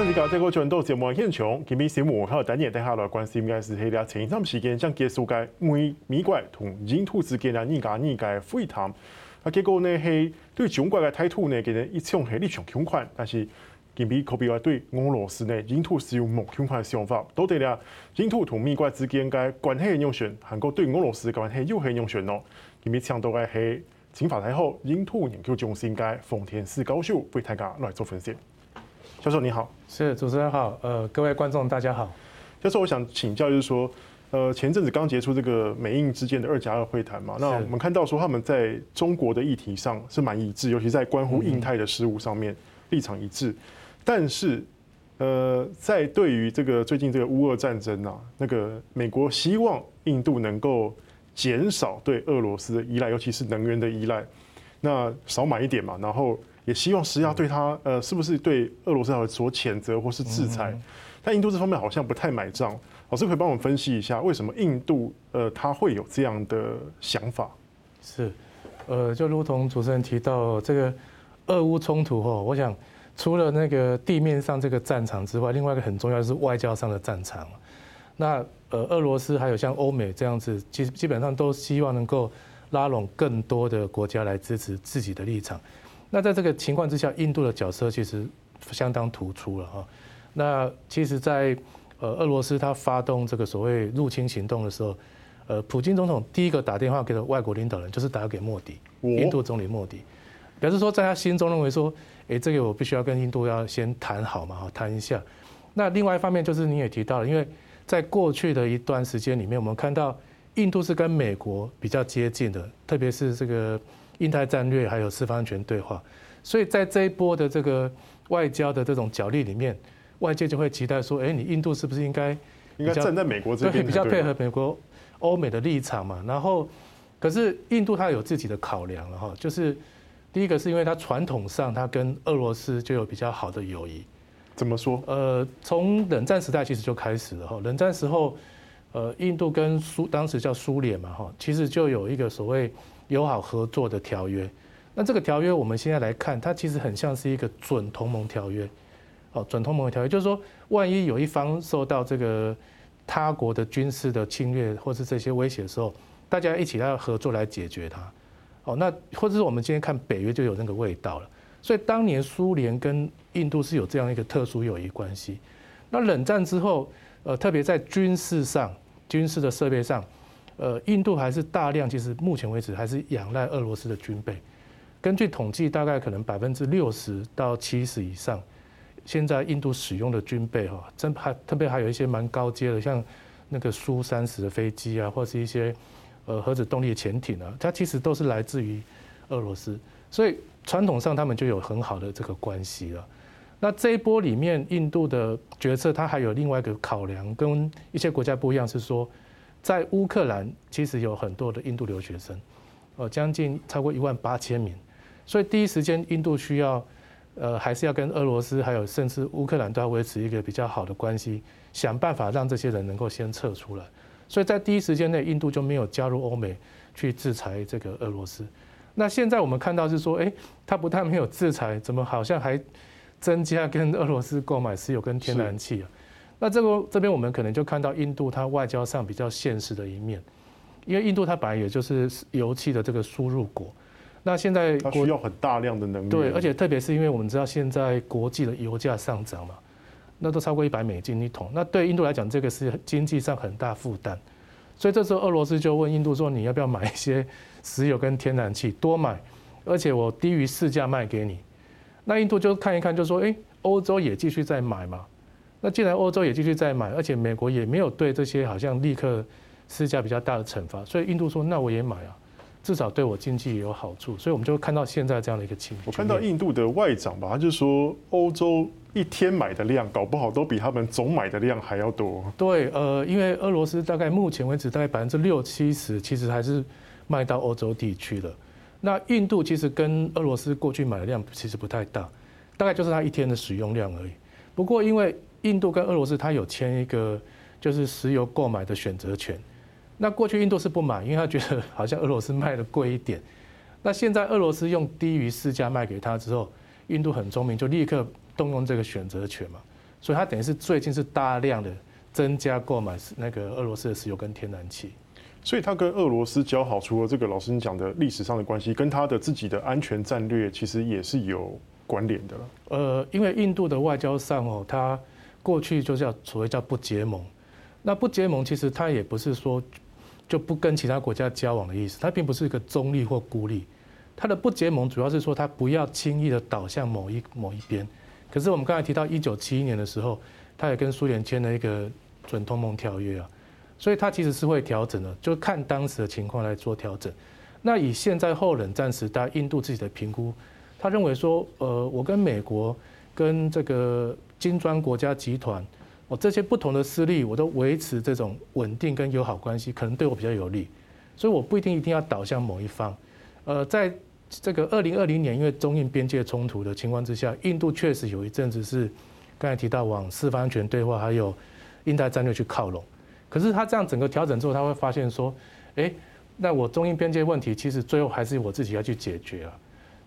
上次讲这个传统节目现场，今日节目还有单年带下来关心，应该是喺啲前一段时间将结束嘅美美国同印度之间啊，呢家呢家会谈。啊，结果呢系对中国嘅态度呢，其实一向系立场强硬，但是今日可比话对俄罗斯呢，印度是有冇强硬嘅想法。到底咧，印度同美国之间嘅关系嘅样选，韩国对俄罗斯嘅关系又系样选咯。今日请到嘅系清华大学印度研究中心嘅冯天士教授为大家来做分析。教授你好，是主持人好，呃，各位观众大家好。教授，我想请教，就是说，呃，前阵子刚结束这个美印之间的二加二会谈嘛，那我们看到说他们在中国的议题上是蛮一致，尤其在关乎印太的事务上面立场一致，但是，呃，在对于这个最近这个乌俄战争啊，那个美国希望印度能够减少对俄罗斯的依赖，尤其是能源的依赖，那少买一点嘛，然后。也希望施压对他，呃，是不是对俄罗斯有所谴责或是制裁？但印度这方面好像不太买账。老师可以帮我们分析一下，为什么印度，呃，他会有这样的想法？是，呃，就如同主持人提到这个俄乌冲突哈，我想除了那个地面上这个战场之外，另外一个很重要就是外交上的战场。那呃，俄罗斯还有像欧美这样子，其实基本上都希望能够拉拢更多的国家来支持自己的立场。那在这个情况之下，印度的角色其实相当突出了哈。那其实，在呃俄罗斯他发动这个所谓入侵行动的时候，呃，普京总统第一个打电话给的外国领导人就是打给莫迪，印度总理莫迪，表示说在他心中认为说，哎，这个我必须要跟印度要先谈好嘛，哈，谈一下。那另外一方面就是你也提到了，因为在过去的一段时间里面，我们看到印度是跟美国比较接近的，特别是这个。印太战略还有四方安全对话，所以在这一波的这个外交的这种角力里面，外界就会期待说，哎，你印度是不是应该应该站在美国这边，比较配合美国、欧美的立场嘛？然后，可是印度它有自己的考量了哈，就是第一个是因为它传统上它跟俄罗斯就有比较好的友谊。怎么说？呃，从冷战时代其实就开始了哈，冷战时候，呃，印度跟苏当时叫苏联嘛哈，其实就有一个所谓。友好合作的条约，那这个条约我们现在来看，它其实很像是一个准同盟条约。哦，准同盟条约就是说，万一有一方受到这个他国的军事的侵略或是这些威胁的时候，大家一起来合作来解决它。哦，那或者是我们今天看北约就有那个味道了。所以当年苏联跟印度是有这样一个特殊友谊关系。那冷战之后，呃，特别在军事上、军事的设备上。呃，印度还是大量，其实目前为止还是仰赖俄罗斯的军备。根据统计，大概可能百分之六十到七十以上，现在印度使用的军备哈，真还特别还有一些蛮高阶的，像那个苏三十的飞机啊，或是一些呃核子动力潜艇啊，它其实都是来自于俄罗斯。所以传统上他们就有很好的这个关系了。那这一波里面，印度的决策它还有另外一个考量，跟一些国家不一样，是说。在乌克兰，其实有很多的印度留学生，呃，将近超过一万八千名，所以第一时间印度需要，呃，还是要跟俄罗斯还有甚至乌克兰都要维持一个比较好的关系，想办法让这些人能够先撤出来。所以在第一时间内，印度就没有加入欧美去制裁这个俄罗斯。那现在我们看到是说，诶，他不但没有制裁，怎么好像还增加跟俄罗斯购买石油跟天然气啊？那这个这边我们可能就看到印度它外交上比较现实的一面，因为印度它本来也就是油气的这个输入国，那现在它需要很大量的能源，对，而且特别是因为我们知道现在国际的油价上涨嘛，那都超过一百美金一桶，那对印度来讲这个是经济上很大负担，所以这时候俄罗斯就问印度说，你要不要买一些石油跟天然气，多买，而且我低于市价卖给你，那印度就看一看就说，诶，欧洲也继续在买嘛。那既然欧洲也继续在买，而且美国也没有对这些好像立刻施加比较大的惩罚，所以印度说那我也买啊，至少对我经济也有好处，所以我们就会看到现在这样的一个情况。我看到印度的外长吧，他就说欧洲一天买的量搞不好都比他们总买的量还要多。对，呃，因为俄罗斯大概目前为止大概百分之六七十其实还是卖到欧洲地区的。那印度其实跟俄罗斯过去买的量其实不太大，大概就是它一天的使用量而已。不过因为印度跟俄罗斯，它有签一个就是石油购买的选择权。那过去印度是不买，因为他觉得好像俄罗斯卖的贵一点。那现在俄罗斯用低于市价卖给他之后，印度很聪明，就立刻动用这个选择权嘛。所以它等于是最近是大量的增加购买那个俄罗斯的石油跟天然气。所以他跟俄罗斯交好，除了这个老师你讲的历史上的关系，跟他的自己的安全战略其实也是有关联的。呃，因为印度的外交上哦，他过去就叫所谓叫不结盟。那不结盟其实它也不是说就不跟其他国家交往的意思，它并不是一个中立或孤立。它的不结盟主要是说它不要轻易的倒向某一某一边。可是我们刚才提到一九七一年的时候，他也跟苏联签了一个准同盟条约啊。所以它其实是会调整的，就看当时的情况来做调整。那以现在后冷战时代印度自己的评估，他认为说，呃，我跟美国、跟这个金砖国家集团，我这些不同的势力，我都维持这种稳定跟友好关系，可能对我比较有利。所以我不一定一定要倒向某一方。呃，在这个二零二零年，因为中印边界冲突的情况之下，印度确实有一阵子是刚才提到往四方安全对话还有印太战略去靠拢。可是他这样整个调整之后，他会发现说，哎，那我中印边界问题其实最后还是我自己要去解决啊。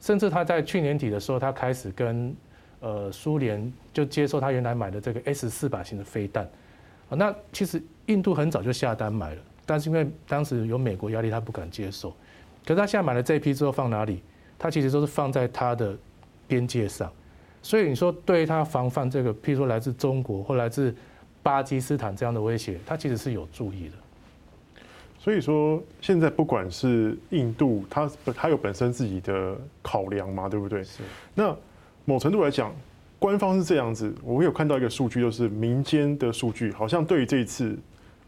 甚至他在去年底的时候，他开始跟呃苏联就接受他原来买的这个 S 四百型的飞弹。那其实印度很早就下单买了，但是因为当时有美国压力，他不敢接受。可是他现在买了这一批之后放哪里？他其实都是放在他的边界上。所以你说对于他防范这个，譬如说来自中国或来自。巴基斯坦这样的威胁，他其实是有注意的。所以说，现在不管是印度，它它有本身自己的考量嘛，对不对？是。那某程度来讲，官方是这样子。我有看到一个数据，就是民间的数据，好像对于这一次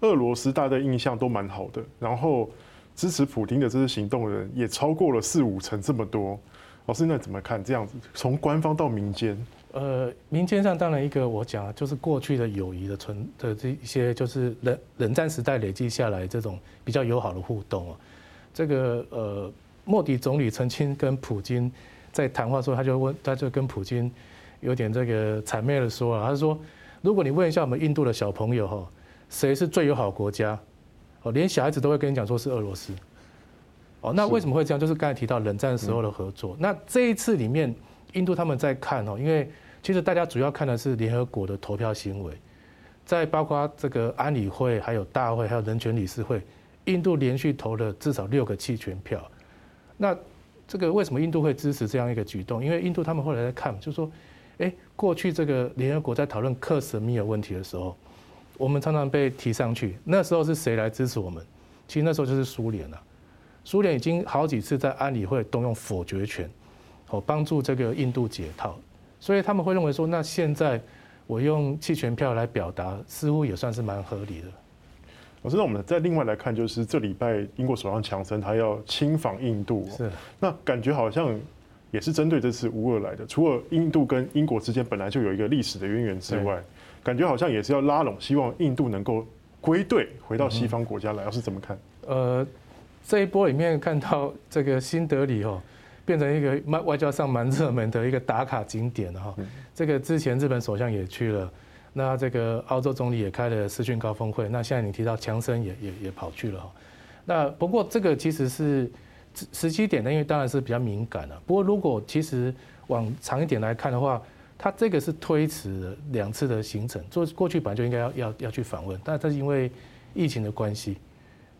俄罗斯大家的印象都蛮好的。然后支持普丁的这些行动的人也超过了四五成这么多。老师，那怎么看这样子？从官方到民间？呃，民间上当然一个我讲就是过去的友谊的存的这一些，就是冷冷战时代累积下来这种比较友好的互动啊。这个呃，莫迪总理曾经跟普京在谈话的时候，他就问，他就跟普京有点这个谄媚的说啊，他说，如果你问一下我们印度的小朋友哈，谁是最友好国家？哦，连小孩子都会跟你讲说是俄罗斯。哦，那为什么会这样？就是刚才提到冷战时候的合作。那这一次里面，印度他们在看哦，因为其实大家主要看的是联合国的投票行为，在包括这个安理会、还有大会、还有人权理事会，印度连续投了至少六个弃权票。那这个为什么印度会支持这样一个举动？因为印度他们后来在看，就是说，哎，过去这个联合国在讨论克什米尔问题的时候，我们常常被提上去，那时候是谁来支持我们？其实那时候就是苏联了。苏联已经好几次在安理会动用否决权，哦，帮助这个印度解套。所以他们会认为说，那现在我用弃权票来表达，似乎也算是蛮合理的。老师，那我们再另外来看，就是这礼拜英国首相强森他要亲访印度，是那感觉好像也是针对这次乌俄来的。除了印度跟英国之间本来就有一个历史的渊源之外，感觉好像也是要拉拢，希望印度能够归队回到西方国家来。要是怎么看？呃，这一波里面看到这个新德里哦。变成一个外外交上蛮热门的一个打卡景点哈。这个之前日本首相也去了，那这个澳洲总理也开了视讯高峰会。那现在你提到强森也也也跑去了哈。那不过这个其实是时机点呢，因为当然是比较敏感了。不过如果其实往长一点来看的话，他这个是推迟了两次的行程，做过去本来就应该要要要去访问，但这是因为疫情的关系，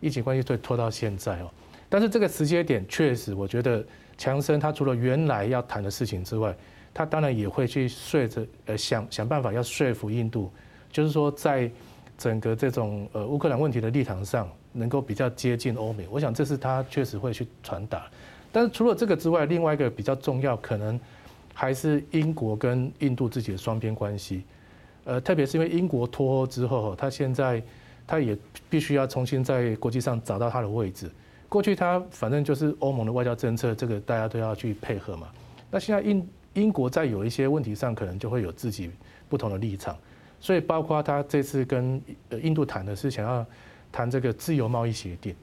疫情关系所以拖到现在哦。但是这个时间点确实，我觉得。强生他除了原来要谈的事情之外，他当然也会去说着呃想想办法要说服印度，就是说在整个这种呃乌克兰问题的立场上能够比较接近欧美。我想这是他确实会去传达。但是除了这个之外，另外一个比较重要，可能还是英国跟印度自己的双边关系。呃，特别是因为英国脱欧之后，他现在他也必须要重新在国际上找到他的位置。过去他反正就是欧盟的外交政策，这个大家都要去配合嘛。那现在英英国在有一些问题上，可能就会有自己不同的立场。所以包括他这次跟呃印度谈的是想要谈这个自由贸易协定。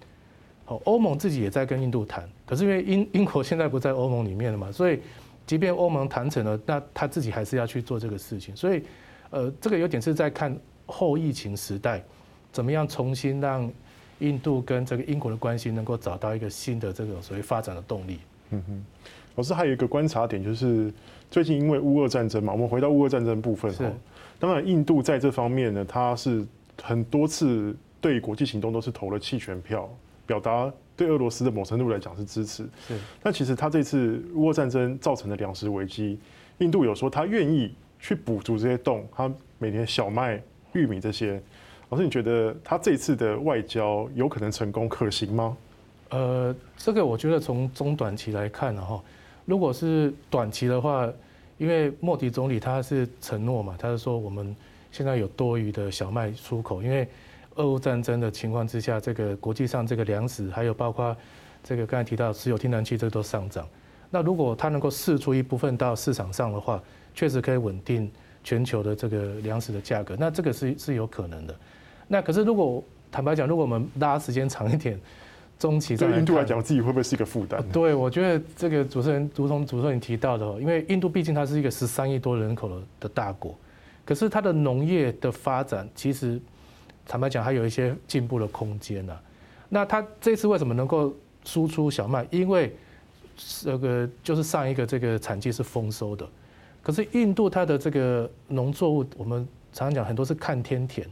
好，欧盟自己也在跟印度谈，可是因为英英国现在不在欧盟里面了嘛，所以即便欧盟谈成了，那他自己还是要去做这个事情。所以呃，这个有点是在看后疫情时代怎么样重新让。印度跟这个英国的关系能够找到一个新的这种所谓发展的动力。嗯哼，老师还有一个观察点就是，最近因为乌俄战争嘛，我们回到乌俄战争部分哈，当然印度在这方面呢，它是很多次对国际行动都是投了弃权票，表达对俄罗斯的某程度来讲是支持。是，但其实他这次乌俄战争造成的粮食危机，印度有说他愿意去补足这些洞，他每年小麦、玉米这些。老师，你觉得他这次的外交有可能成功可行吗？呃，这个我觉得从中短期来看呢，哈，如果是短期的话，因为莫迪总理他是承诺嘛，他是说我们现在有多余的小麦出口，因为俄乌战争的情况之下，这个国际上这个粮食还有包括这个刚才提到石油、天然气这个都上涨。那如果他能够释出一部分到市场上的话，确实可以稳定全球的这个粮食的价格，那这个是是有可能的。那可是，如果坦白讲，如果我们拉时间长一点，中期对印度来讲，自己会不会是一个负担？对，我觉得这个主持人，如同主持人提到的，因为印度毕竟它是一个十三亿多人口的的大国，可是它的农业的发展，其实坦白讲，还有一些进步的空间呢。那它这次为什么能够输出小麦？因为这个就是上一个这个产季是丰收的，可是印度它的这个农作物，我们常常讲很多是看天田。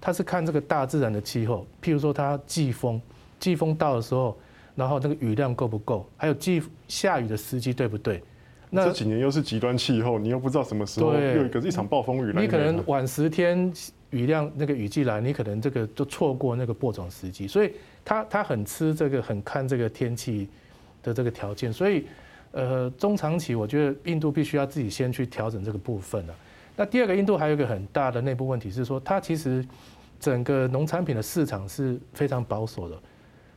他是看这个大自然的气候，譬如说它季风，季风到的时候，然后那个雨量够不够，还有季下雨的时机对不对？那这几年又是极端气候，你又不知道什么时候又一个一场暴风雨来。你可能晚十天雨量那个雨季来，你可能这个就错过那个播种时机，所以他他很吃这个，很看这个天气的这个条件，所以呃中长期我觉得印度必须要自己先去调整这个部分了。那第二个，印度还有一个很大的内部问题是说，它其实整个农产品的市场是非常保守的。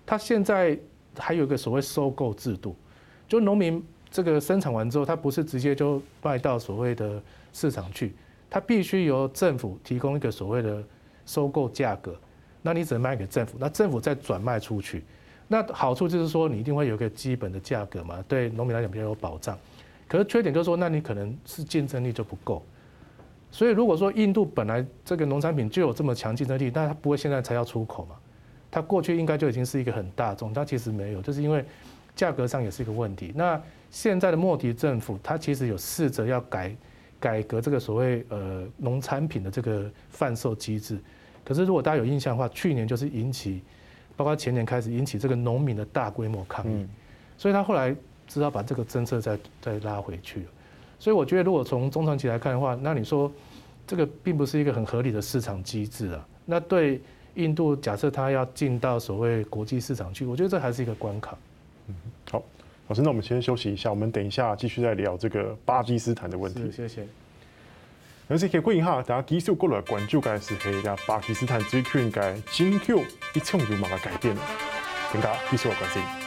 它现在还有一个所谓收购制度，就农民这个生产完之后，它不是直接就卖到所谓的市场去，它必须由政府提供一个所谓的收购价格，那你只能卖给政府，那政府再转卖出去。那好处就是说，你一定会有一个基本的价格嘛，对农民来讲比较有保障。可是缺点就是说，那你可能是竞争力就不够。所以，如果说印度本来这个农产品就有这么强竞争力，那它不会现在才要出口嘛？它过去应该就已经是一个很大众，它其实没有，就是因为价格上也是一个问题。那现在的莫迪政府，它其实有试着要改改革这个所谓呃农产品的这个贩售机制，可是如果大家有印象的话，去年就是引起，包括前年开始引起这个农民的大规模抗议，所以他后来只好把这个政策再再拉回去了。所以我觉得，如果从中长期来看的话，那你说这个并不是一个很合理的市场机制啊。那对印度，假设它要进到所谓国际市场去，我觉得这还是一个关卡。嗯，好，老师，那我们先休息一下，我们等一下继续再聊这个巴基斯坦的问题。谢谢。那是可以回应哈，大家继续过来关注，该是黑呀，巴基斯坦最近该经济一冲就马上改变了，大家继续关心。